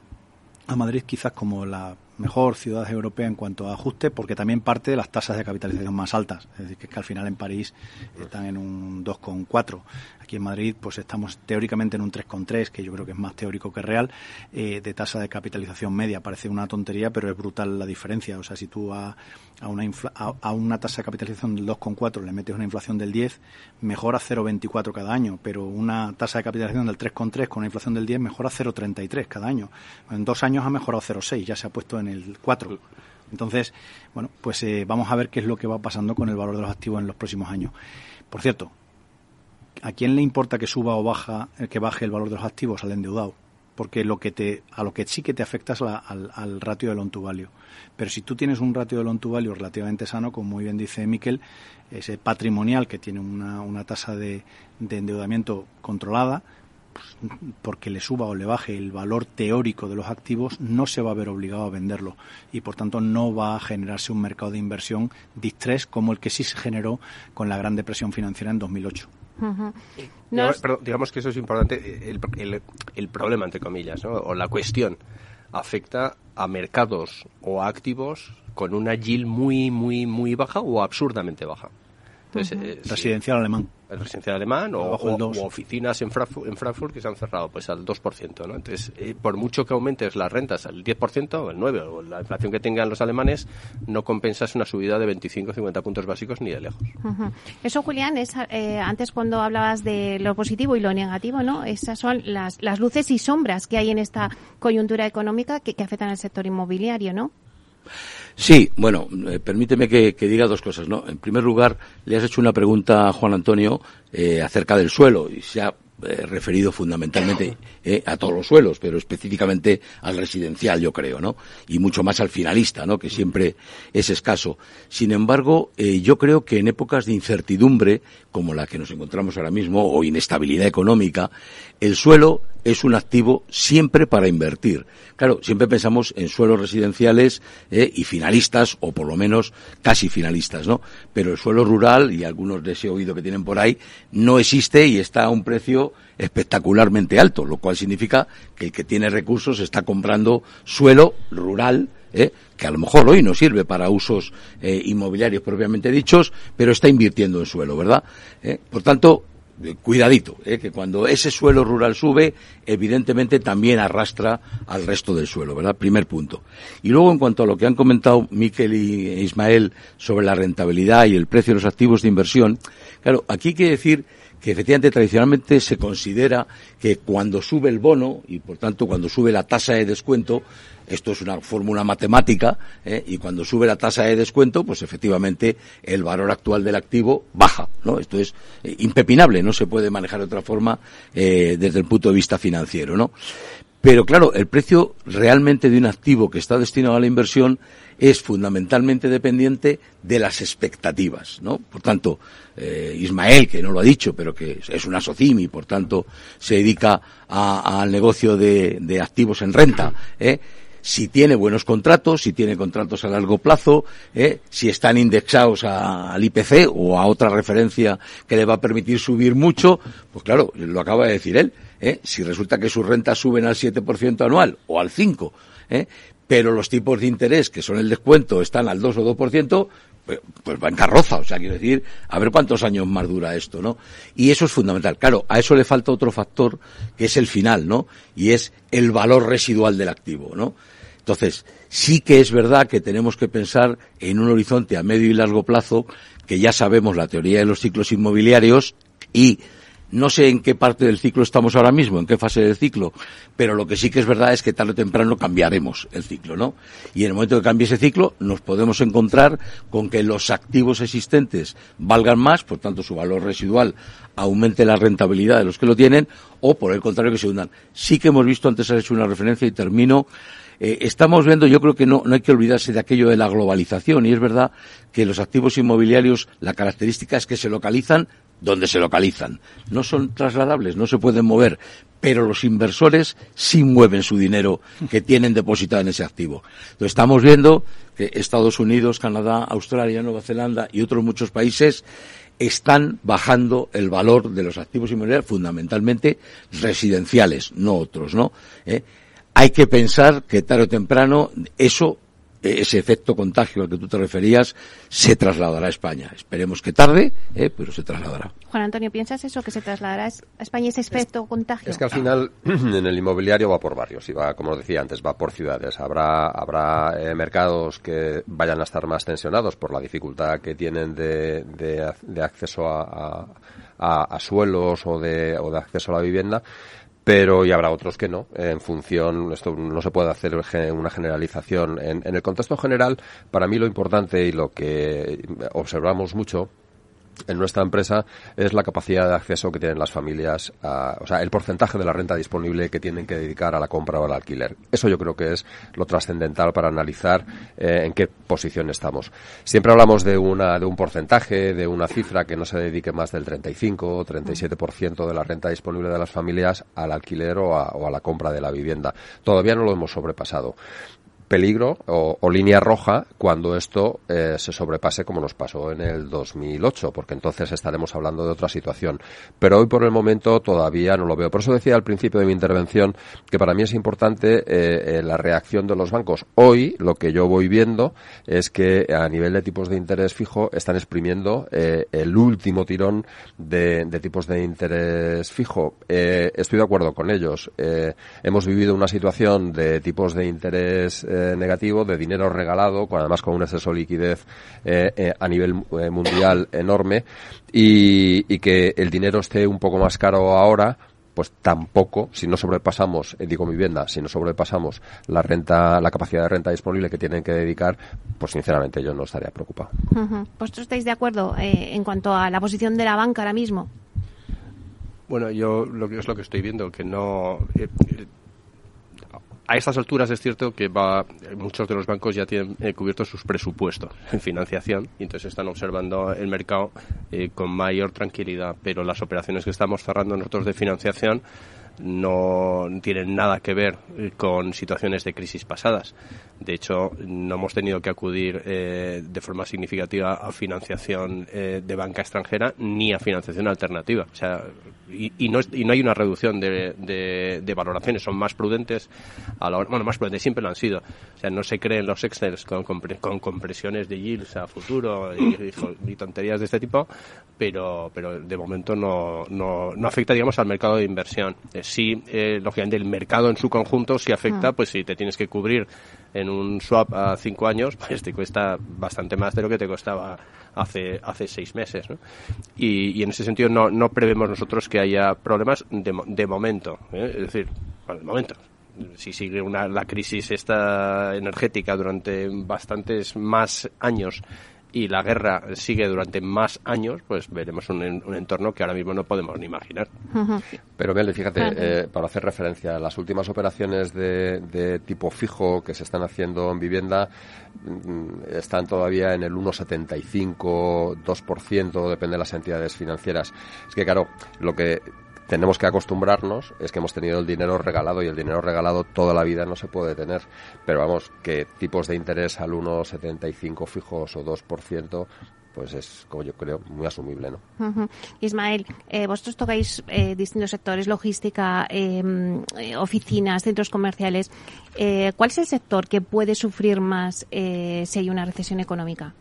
a Madrid quizás como la mejor ciudad europea en cuanto a ajuste, porque también parte de las tasas de capitalización más altas. Es decir, que, es que al final en París están en un 2,4. Aquí en Madrid, pues estamos teóricamente en un 3,3, que yo creo que es más teórico que real, eh, de tasa de capitalización media. Parece una tontería, pero es brutal la diferencia. O sea, si tú a, a una, a, a, una tasa de capitalización del 2,4 le metes una inflación del 10, mejora 0,24 cada año, pero una tasa de capitalización del 3,3 con una inflación del 10 mejora 0,33 cada año. En dos años ha mejorado 0,6, ya se ha puesto en el 4. Entonces, bueno, pues eh, vamos a ver qué es lo que va pasando con el valor de los activos en los próximos años. Por cierto, ¿a quién le importa que suba o baja, eh, que baje el valor de los activos al endeudado? Porque lo que te, a lo que sí que te afecta es la, al, ratio de loan to value. Pero si tú tienes un ratio de loan to value relativamente sano, como muy bien dice Miquel, ese patrimonial que tiene una, una tasa de, de endeudamiento controlada, pues, porque le suba o le baje el valor teórico de los activos, no se va a ver obligado a venderlo y por tanto no va a generarse un mercado de inversión distrés como el que sí se generó con la gran depresión financiera en 2008. Uh -huh. digamos, que eso es importante, el, el, el problema, entre comillas, ¿no? o la cuestión afecta a mercados o a activos con una yield muy, muy, muy baja o absurdamente baja. Entonces, uh -huh. eh, residencial sí, alemán. El residencial alemán o, o, o, oficinas en Frankfurt, en Frankfurt que se han cerrado pues al 2%. ¿no? Entonces, eh, por mucho que aumentes las rentas al 10% o el 9% o la inflación que tengan los alemanes, no compensas una subida de 25 o 50 puntos básicos ni de lejos. Uh -huh. Eso, Julián, es eh, antes cuando hablabas de lo positivo y lo negativo, ¿no? Esas son las, las luces y sombras que hay en esta coyuntura económica que, que afectan al sector inmobiliario, ¿no? Sí, bueno, eh, permíteme que, diga dos cosas, ¿no? En primer lugar, le has hecho una pregunta a Juan Antonio eh, acerca del suelo y se ha eh, referido fundamentalmente eh, a todos los suelos, pero específicamente al residencial, yo creo, ¿no? Y mucho más al finalista, ¿no? Que siempre es escaso. Sin embargo, yo creo que en épocas de incertidumbre, como la que nos encontramos ahora mismo, o inestabilidad económica, el suelo es un activo siempre para invertir. Claro, siempre pensamos en suelos residenciales eh, y finalistas, o por lo menos casi finalistas, ¿no? Pero el suelo rural, y algunos de ese oído que tienen por ahí, no existe y está a un precio espectacularmente alto, lo cual significa que el que tiene recursos está comprando suelo rural, ¿eh? que a lo mejor hoy no sirve para usos eh, inmobiliarios propiamente dichos, pero está invirtiendo en suelo, ¿verdad? Por tanto, cuidadito, ¿eh? que cuando ese suelo rural sube, evidentemente también arrastra al resto del suelo, ¿verdad? Primer punto. Y luego, en cuanto a lo que han comentado Miquel y Ismael sobre la rentabilidad y el precio de los activos de inversión, claro, aquí hay que decir que efectivamente tradicionalmente se considera que cuando sube el bono y por tanto cuando sube la tasa de descuento, esto es una fórmula matemática, ¿eh? y cuando sube la tasa de descuento, pues efectivamente el valor actual del activo baja, ¿no? Esto es eh, impepinable, no se puede manejar de otra forma eh, desde el punto de vista financiero, ¿no? Pero claro, el precio realmente de un activo que está destinado a la inversión es fundamentalmente dependiente de las expectativas, ¿no? Por tanto, eh, Ismael, que no lo ha dicho, pero que es una SOCIM y por tanto se dedica al negocio de, de, activos en renta, ¿eh? si tiene buenos contratos, si tiene contratos a largo plazo, ¿eh? si están indexados al IPC o a otra referencia que le va a permitir subir mucho, pues claro, lo acaba de decir él, ¿eh? si resulta que sus rentas suben al 7% anual o al 5%, ¿eh? pero los tipos de interés, que son el descuento, están al 2 o 2%, pues, pues va en carroza, o sea, quiero decir, a ver cuántos años más dura esto, ¿no? Y eso es fundamental. Claro, a eso le falta otro factor, que es el final, ¿no? Y es el valor residual del activo, ¿no? Entonces, sí que es verdad que tenemos que pensar en un horizonte a medio y largo plazo, que ya sabemos la teoría de los ciclos inmobiliarios y No sé en qué parte del ciclo estamos ahora mismo, en qué fase del ciclo, pero lo que sí que es verdad es que tarde o temprano cambiaremos el ciclo, ¿no? Y en el momento que cambie ese ciclo, nos podemos encontrar con que los activos existentes valgan más, por tanto su valor residual aumente la rentabilidad de los que lo tienen, o por el contrario que se hundan. Sí que hemos visto, antes has hecho una referencia y termino, eh, estamos viendo, yo creo que no, no hay que olvidarse de aquello de la globalización, y es verdad que los activos inmobiliarios, la característica es que se localizan donde se localizan. No son trasladables, no se pueden mover, pero los inversores sí mueven su dinero que tienen depositado en ese activo. Entonces estamos viendo que Estados Unidos, Canadá, Australia, Nueva Zelanda y otros muchos países están bajando el valor de los activos inmobiliarios, fundamentalmente residenciales, no otros, ¿no? ¿Eh? Hay que pensar que tarde o temprano eso ese efecto contagio al que tú te referías se trasladará a España. Esperemos que tarde, ¿eh? pero se trasladará. Juan Antonio, ¿piensas eso, que se trasladará a España ese efecto contagio? Es que al final en el inmobiliario va por barrios y va, como decía antes, va por ciudades. Habrá, habrá eh, mercados que vayan a estar más tensionados por la dificultad que tienen de, de, acceso a, a, a, suelos o de, o de acceso a la vivienda pero y habrá otros que no, en función, esto no se puede hacer una generalización. En, en el contexto general, para mí lo importante y lo que observamos mucho en nuestra empresa es la capacidad de acceso que tienen las familias, a, o sea, el porcentaje de la renta disponible que tienen que dedicar a la compra o al alquiler. Eso yo creo que es lo trascendental para analizar eh, en qué posición estamos. Siempre hablamos de, una, de un porcentaje, de una cifra que no se dedique más del 35 o 37% de la renta disponible de las familias al alquiler o a la compra de la vivienda. Todavía no lo hemos sobrepasado peligro o, línea roja cuando esto eh, se sobrepase como nos pasó en el 2008, porque entonces estaremos hablando de otra situación. Pero hoy por el momento todavía no lo veo. Por eso decía al principio de mi intervención que para mí es importante eh, eh, la reacción de los bancos. Hoy lo que yo voy viendo es que a nivel de tipos de interés fijo están exprimiendo el último tirón de, de, tipos de interés fijo. estoy de acuerdo con ellos. hemos vivido una situación de tipos de interés eh, negativo de dinero regalado, además con un exceso de liquidez eh, eh, a nivel mundial enorme, y, que el dinero esté un poco más caro ahora, pues tampoco, si no sobrepasamos, digo vivienda, si no sobrepasamos la renta, la capacidad de renta disponible que tienen que dedicar, pues sinceramente yo no estaría preocupado. ¿Vosotros estáis de acuerdo en cuanto a la posición de la banca ahora mismo? Bueno, yo lo que es lo que estoy viendo, que no a estas alturas es cierto que va, muchos de los bancos ya tienen eh, cubiertos sus presupuestos en financiación y entonces están observando el mercado eh, con mayor tranquilidad, pero las operaciones que estamos cerrando nosotros de financiación no tienen nada que ver eh, con situaciones de crisis pasadas. De hecho, no hemos tenido que acudir eh, de forma significativa a financiación eh, de banca extranjera ni a financiación alternativa. O sea, y, no, y no hay una reducción de, de, valoraciones, son más prudentes a la hora, bueno, más prudentes siempre lo han sido. O sea, no se creen los excels con, con compresiones de yields a futuro y, tonterías de este tipo, pero, pero de momento no, no, no afecta, digamos, al mercado de inversión sí, eh, lógicamente, el mercado en su conjunto sí afecta, ah. pues si te tienes que cubrir en un swap a cinco años, pues te cuesta bastante más de lo que te costaba hace, hace seis meses. ¿no? Y, en ese sentido no, no prevemos nosotros que haya problemas de, de momento. ¿eh? Es decir, bueno, de momento si sigue una, la crisis esta energética durante bastantes más años y la guerra sigue durante más años, pues veremos un, entorno que ahora mismo no podemos ni imaginar. Pero Mel, fíjate, eh, para hacer referencia, a las últimas operaciones de, tipo fijo que se están haciendo en vivienda mm, están todavía en el 1,75, 2%, depende de las entidades financieras. Es que, claro, lo que tenemos que acostumbrarnos es que hemos tenido el dinero regalado y el dinero regalado toda la vida no se puede tener. Pero vamos, que tipos de interés al 1,75 fijos o 2%, pues es, como yo creo, muy asumible, ¿no? Ismael, eh, vosotros tocáis eh, distintos sectores, logística, em, eh, oficinas, centros comerciales. ¿Cuál es el sector que puede sufrir más si hay una recesión económica?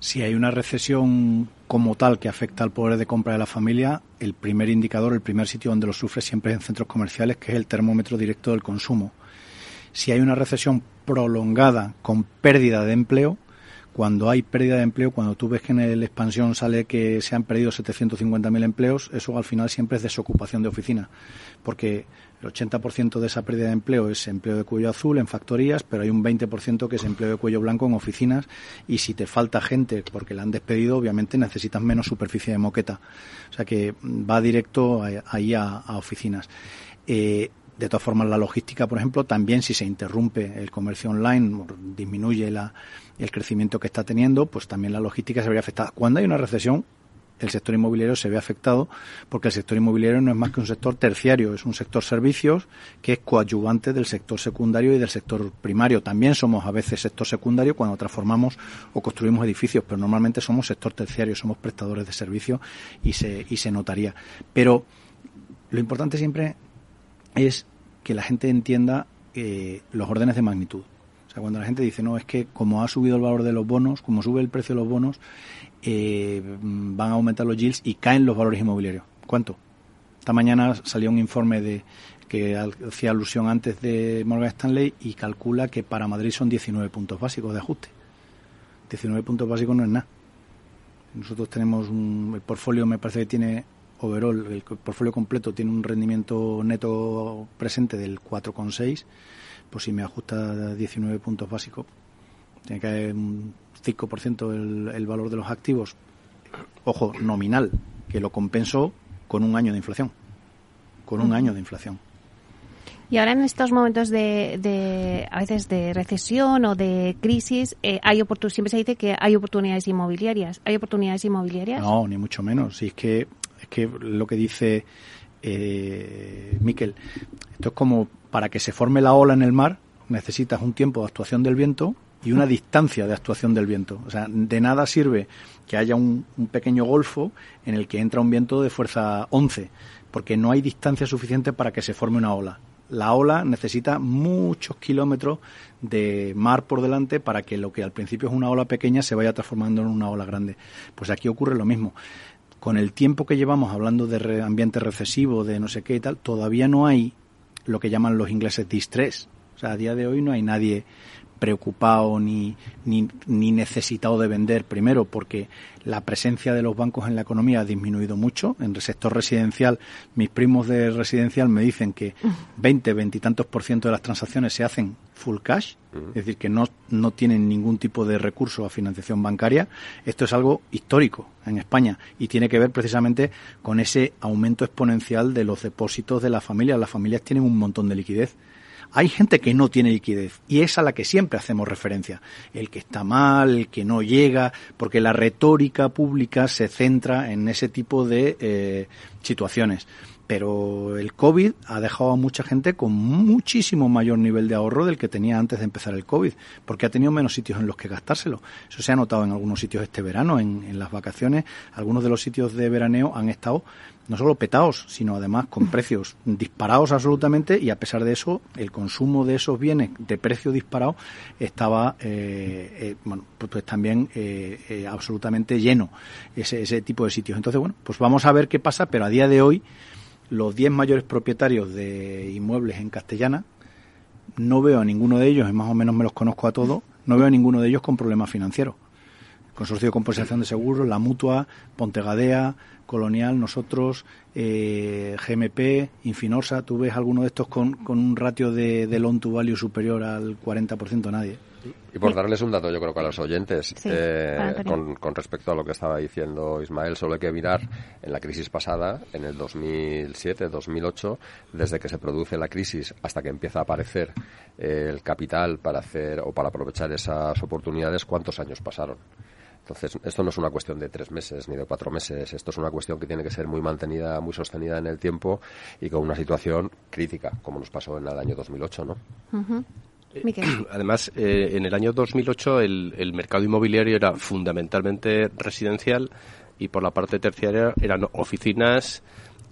Si hay una recesión como tal que afecta al poder de compra de la familia, el primer indicador, el primer sitio donde lo sufre siempre es en centros comerciales, que es el termómetro directo del consumo. Si hay una recesión prolongada con pérdida de empleo, cuando hay pérdida de empleo, cuando tú ves que en la expansión sale que se han perdido 750.000 empleos, eso al final siempre es desocupación de oficina, porque el 80% de esa pérdida de empleo es empleo de cuello azul en factorías, pero hay un 20% que es empleo de cuello blanco en oficinas y si te falta gente porque la han despedido, obviamente necesitas menos superficie de moqueta. O sea que va directo ahí a, a oficinas. Eh, de todas formas, la logística, por ejemplo, también si se interrumpe el comercio online, disminuye la, el crecimiento que está teniendo, pues también la logística se vería afectada. Cuando hay una recesión, el sector inmobiliario se ve afectado porque el sector inmobiliario no es más que un sector terciario, es un sector servicios que es coadyuvante del sector secundario y del sector primario. También somos a veces sector secundario cuando transformamos o construimos edificios, pero normalmente somos sector terciario, somos prestadores de servicios y se, y se notaría. Pero lo importante siempre es que la gente entienda eh, los órdenes de magnitud. O sea, cuando la gente dice, no, es que como ha subido el valor de los bonos, como sube el precio de los bonos, eh, van a aumentar los yields y caen los valores inmobiliarios. ¿Cuánto? Esta mañana salió un informe de que hacía alusión antes de Morgan Stanley y calcula que para Madrid son 19 puntos básicos de ajuste. 19 puntos básicos no es nada. Nosotros tenemos un, el portfolio, me parece que tiene overall, el portfolio completo tiene un rendimiento neto presente del 4,6, pues si me ajusta 19 puntos básicos, tiene que haber un 5% el, el valor de los activos, ojo, nominal, que lo compensó con un año de inflación, con un año de inflación. Y ahora en estos momentos de, a veces de recesión o de crisis, eh, hay siempre se dice que hay oportunidades inmobiliarias. ¿Hay oportunidades inmobiliarias? No, ni mucho menos. Si es que es que lo que dice eh, Miquel, esto es como para que se forme la ola en el mar, necesitas un tiempo de actuación del viento y una distancia de actuación del viento. O sea, de nada sirve que haya un, pequeño golfo en el que entra un viento de fuerza 11, porque no hay distancia suficiente para que se forme una ola. La ola necesita muchos kilómetros de mar por delante para que lo que al principio es una ola pequeña se vaya transformando en una ola grande. Pues aquí ocurre lo mismo con el tiempo que llevamos hablando de ambiente recesivo, de no sé qué y tal, todavía no hay lo que llaman los ingleses distress. O sea, a día de hoy no hay nadie preocupado ni, ni, ni, necesitado de vender, primero porque la presencia de los bancos en la economía ha disminuido mucho. En el sector residencial, mis primos de residencial me dicen que 20, 20 y tantos por ciento de las transacciones se hacen full cash, es decir, que no, no tienen ningún tipo de recurso a financiación bancaria. Esto es algo histórico en España y tiene que ver precisamente con ese aumento exponencial de los depósitos de las familias. Las familias tienen un montón de liquidez hay gente que no tiene liquidez y es a la que siempre hacemos referencia. El que está mal, el que no llega, porque la retórica pública se centra en ese tipo de eh, situaciones pero el COVID ha dejado a mucha gente con muchísimo mayor nivel de ahorro del que tenía antes de empezar el COVID, porque ha tenido menos sitios en los que gastárselo. Eso se ha notado en algunos sitios este verano, en, en las vacaciones. Algunos de los sitios de veraneo han estado no solo petados, sino además con precios disparados absolutamente y a pesar de eso, el consumo de esos bienes de precio disparado estaba, eh, eh, bueno, pues, pues también eh, eh, absolutamente lleno ese, ese tipo de sitios. Entonces, bueno, pues vamos a ver qué pasa, pero a día de hoy los 10 mayores propietarios de inmuebles en Castellana, no veo a ninguno de ellos, y más o menos me los conozco a todos, no veo a ninguno de ellos con problemas financieros. Consorcio de Compensación de Seguros, La Mutua, Pontegadea, Colonial, nosotros, eh, GMP, Infinorsa, ¿tú ves alguno de estos con, con un ratio de, de loan to value superior al 40%? Nadie. Y por darles un dato, yo creo que a los oyentes, eh, con, con, respecto a lo que estaba diciendo Ismael, solo hay que mirar en la crisis pasada, en el 2007, 2008, desde que se produce la crisis hasta que empieza a aparecer eh, el capital para hacer o para aprovechar esas oportunidades, ¿cuántos años pasaron? Entonces, esto no es una cuestión de tres meses ni de cuatro meses, esto es una cuestión que tiene que ser muy mantenida, muy sostenida en el tiempo y con una situación crítica, como nos pasó en el año 2008, ¿no? Uh -huh. Además, eh, en el año 2008 el, el, mercado inmobiliario era fundamentalmente residencial y por la parte terciaria eran oficinas,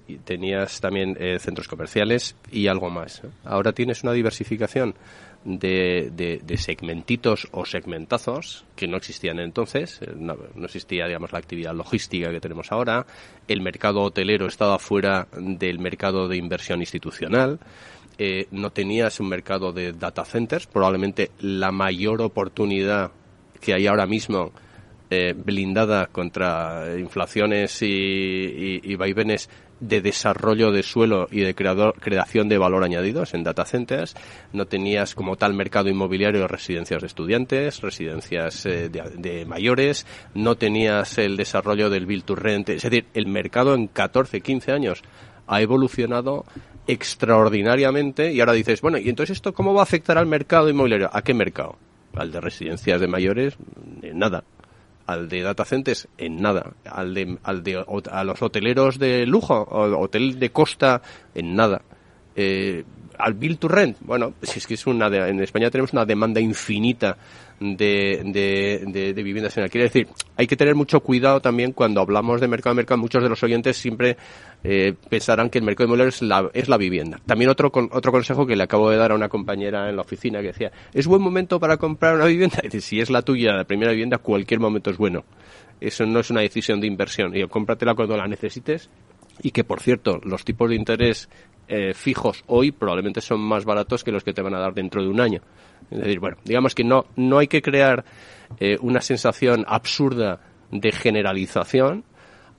y tenías también eh, centros comerciales y algo más. ¿eh? Ahora tienes una diversificación de, de, de, segmentitos o segmentazos que no existían entonces. Eh, no, existía, digamos, la actividad logística que tenemos ahora. El mercado hotelero estaba fuera del mercado de inversión institucional. Eh, no tenías un mercado de data centers. Probablemente la mayor oportunidad que hay ahora mismo eh, blindada contra inflaciones y, vaivenes de desarrollo de suelo y de creador, creación de valor añadidos en data centers. No tenías como tal mercado inmobiliario residencias de estudiantes, residencias eh, de, mayores, no tenías el desarrollo del build to rent. Es decir, el mercado en 14, 15 años ha evolucionado extraordinariamente y ahora dices, bueno, ¿y entonces esto cómo va a afectar al mercado inmobiliario? ¿A qué mercado? Al de residencias de mayores, nada al de data centers en nada, al de, al de a los hoteleros de lujo, o hotel de costa en nada. Eh, al build to rent, bueno, si es que es una de, en España tenemos una demanda infinita de, de, de, de viviendas decir, hay que tener mucho cuidado también cuando hablamos de mercado a mercado. Muchos de los oyentes siempre eh, pensarán que el mercado inmobiliario es la, es la vivienda. También otro, con, otro consejo que le acabo de dar a una compañera en la oficina que decía, ¿es buen momento para comprar una vivienda? Decir, si es la tuya, la primera vivienda, cualquier momento es bueno. Eso no es una decisión de inversión. Y cómpratela cuando la necesites y que, por cierto, los tipos de interés eh, fijos hoy probablemente son más baratos que los que te van a dar dentro de un año. Es decir, bueno, digamos que no, no hay que crear eh, una sensación absurda de generalización,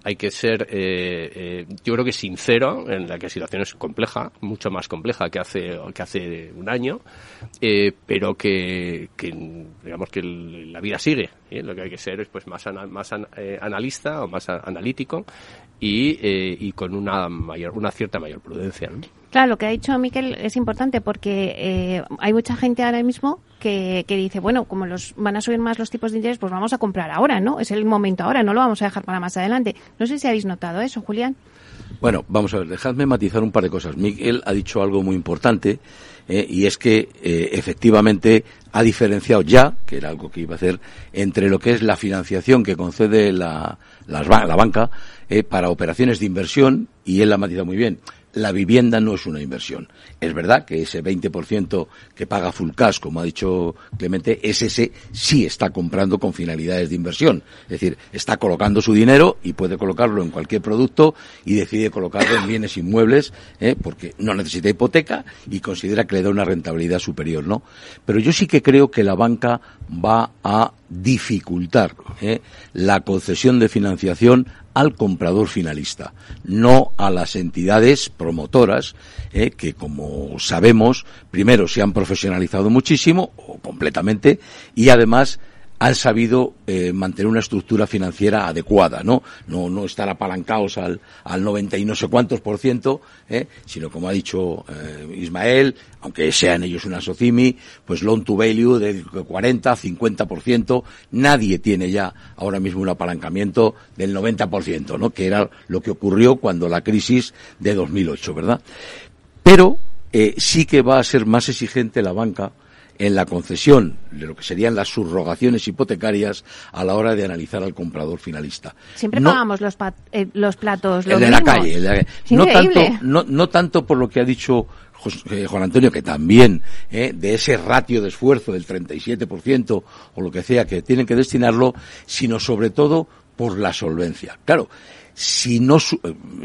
hay que ser, eh, eh, yo creo que sincero, en la que la situación es compleja, mucho más compleja que hace, que hace un año, eh, pero que, digamos que la vida sigue. ¿eh? Lo que hay que ser es pues más, ana, más an, analista o más analítico y, y con una mayor, una cierta mayor prudencia. Claro, lo que ha dicho Miquel es importante porque eh, hay mucha gente ahora mismo que, que, dice, bueno, como los van a subir más los tipos de interés, pues vamos a comprar ahora, ¿no? Es el momento ahora, no lo vamos a dejar para más adelante. No sé si habéis notado eso, Julián. Bueno, vamos a ver, dejadme matizar un par de cosas. Miguel ha dicho algo muy importante eh, y es que eh, efectivamente ha diferenciado ya, que era algo que iba a hacer, entre lo que es la financiación que concede la, la, la banca para operaciones de inversión y él la ha matizado muy bien la vivienda no es una inversión. Es verdad que ese 20% que paga full cash, como ha dicho Clemente, es ese sí está comprando con finalidades de inversión. Es decir, está colocando su dinero y puede colocarlo en cualquier producto y decide colocarlo en bienes inmuebles ¿eh? porque no necesita hipoteca y considera que le da una rentabilidad superior, ¿no? Pero yo sí que creo que la banca va a dificultar ¿eh? la concesión de financiación al comprador finalista, no a las entidades promotoras eh, que, como sabemos, primero se han profesionalizado muchísimo o completamente y además han sabido eh, mantener una estructura financiera adecuada, ¿no? No, no estar apalancados al, al 90 y no sé cuántos por ciento, ¿eh? sino como ha dicho eh, Ismael, aunque sean ellos una SOCIMI, pues loan to value de 40, 50 por ciento, nadie tiene ya ahora mismo un apalancamiento del 90 por ciento, ¿no? Que era lo que ocurrió cuando la crisis de 2008, ¿verdad? Pero eh, sí que va a ser más exigente la banca en la concesión de lo que serían las subrogaciones hipotecarias a la hora de analizar al comprador finalista. Siempre no, pagamos los, eh, los platos. El de la calle. El de la calle. No, tanto, no, no tanto por lo que ha dicho eh, Juan Antonio, que también eh, de ese ratio de esfuerzo del 37% o lo que sea que tienen que destinarlo, sino sobre todo por la solvencia. Claro, si no,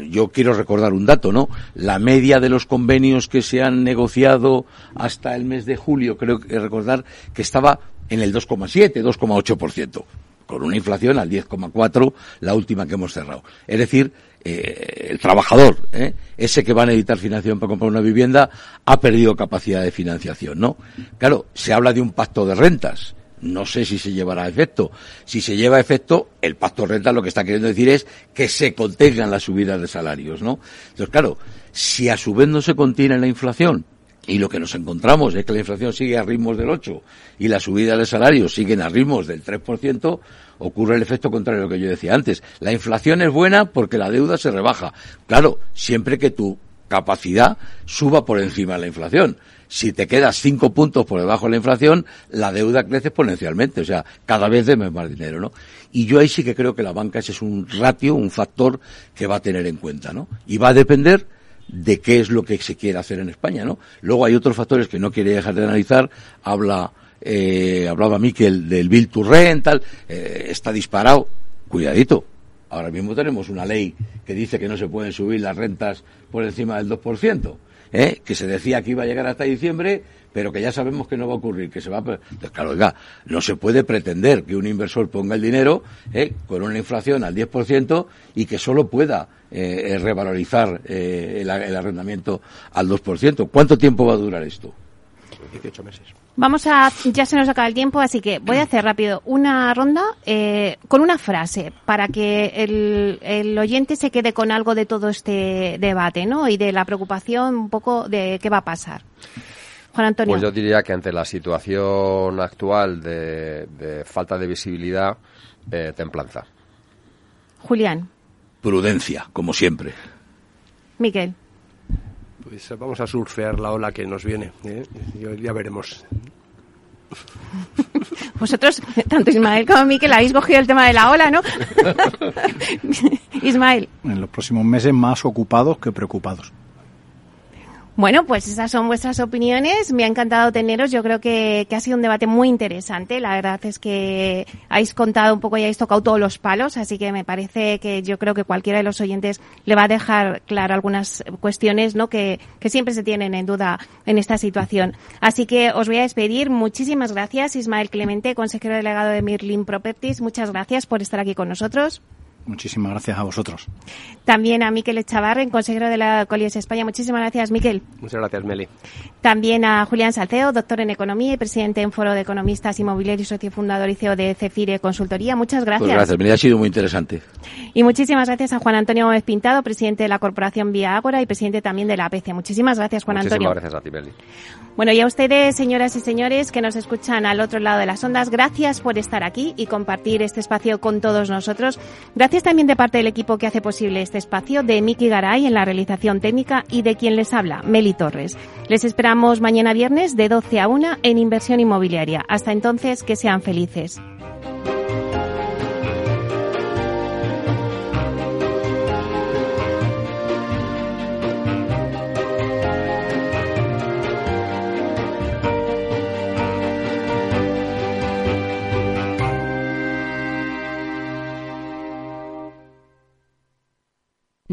yo quiero recordar un dato, ¿no? La media de los convenios que se han negociado hasta el mes de julio, creo que recordar que estaba en el 2,7, 2,8%, con una inflación al 10,4, la última que hemos cerrado. Es decir, eh, el trabajador, ¿eh? ese que va a necesitar financiación para comprar una vivienda, ha perdido capacidad de financiación, ¿no? Claro, se habla de un pacto de rentas no sé si se llevará a efecto. Si se lleva a efecto, el pacto renta lo que está queriendo decir es que se contengan las subidas de salarios, ¿no? Entonces, claro, si a su vez no se contiene la inflación, y lo que nos encontramos es que la inflación sigue a ritmos del 8 y la subida de salarios siguen a ritmos del 3%, ocurre el efecto contrario a lo que yo decía antes. La inflación es buena porque la deuda se rebaja. Claro, siempre que tu capacidad suba por encima de la inflación si te quedas cinco puntos por debajo de la inflación, la deuda crece exponencialmente, o sea, cada vez debes más dinero, ¿no? Y yo ahí sí que creo que la banca ese es un ratio, un factor que va a tener en cuenta, ¿no? Y va a depender de qué es lo que se quiere hacer en España, ¿no? Luego hay otros factores que no quiere dejar de analizar, habla, eh, hablaba Miquel del Bill to Rent, eh, está disparado, cuidadito, Ahora mismo tenemos una ley que dice que no se pueden subir las rentas por encima del 2%. ¿Eh? que se decía que iba a llegar hasta diciembre, pero que ya sabemos que no va a ocurrir, que se va a... Entonces, claro, oiga, no se puede pretender que un inversor ponga el dinero ¿eh? con una inflación al 10% y que solo pueda eh, revalorizar eh, el, el arrendamiento al 2%. ¿Cuánto tiempo va a durar esto? 18 meses. Vamos a, ya se nos acaba el tiempo, así que voy a hacer rápido una ronda eh, con una frase para que el, el oyente se quede con algo de todo este debate, ¿no? Y de la preocupación un poco de qué va a pasar. Juan Antonio. Pues yo diría que ante la situación actual de, de falta de visibilidad, eh, templanza. Julián. Prudencia, como siempre. Miquel. Pues vamos a surfear la ola que nos viene. ¿eh? Ya veremos. Vosotros, tanto Ismael como Miquel, habéis cogido el tema de la ola, ¿no? Ismael. En los próximos meses más ocupados que preocupados. Bueno, pues esas son vuestras opiniones. Me ha encantado teneros. Yo creo que, ha sido un debate muy interesante. La verdad es que habéis contado un poco y habéis tocado todos los palos, así que me parece que yo creo que cualquiera de los oyentes le va a dejar claro algunas cuestiones ¿no? que, que siempre se tienen en duda en esta situación. Así que os voy a despedir. Muchísimas gracias, Ismael Clemente, consejero delegado de Mirlin Properties. Muchas gracias por estar aquí con nosotros. Muchísimas gracias a vosotros. También a Miquel Echavarren, consejero de la Colies España. Muchísimas gracias, Miquel. Muchas gracias, Meli. También a Julián Salceo, doctor en Economía y presidente en Foro de Economistas Inmobiliarios, socio fundador y CEO de Cefire Consultoría. Muchas gracias. Pues gracias, me ha sido muy interesante. Y muchísimas gracias a Juan Antonio Gómez Pintado, presidente de la Corporación Vía Ágora y presidente también de la APC. Muchísimas gracias, Juan Muchísimas Antonio. gracias a ti, Meli. Bueno, y a ustedes, señoras y señores, que nos escuchan al otro lado de las ondas, gracias por estar aquí y compartir este espacio con todos nosotros. Gracias también de parte del equipo que hace posible este espacio, de Miki Garay en la realización técnica y de quien les habla, Meli Torres. Les esperamos mañana viernes de 12 a 1 en Inversión Inmobiliaria. Hasta entonces, que sean felices.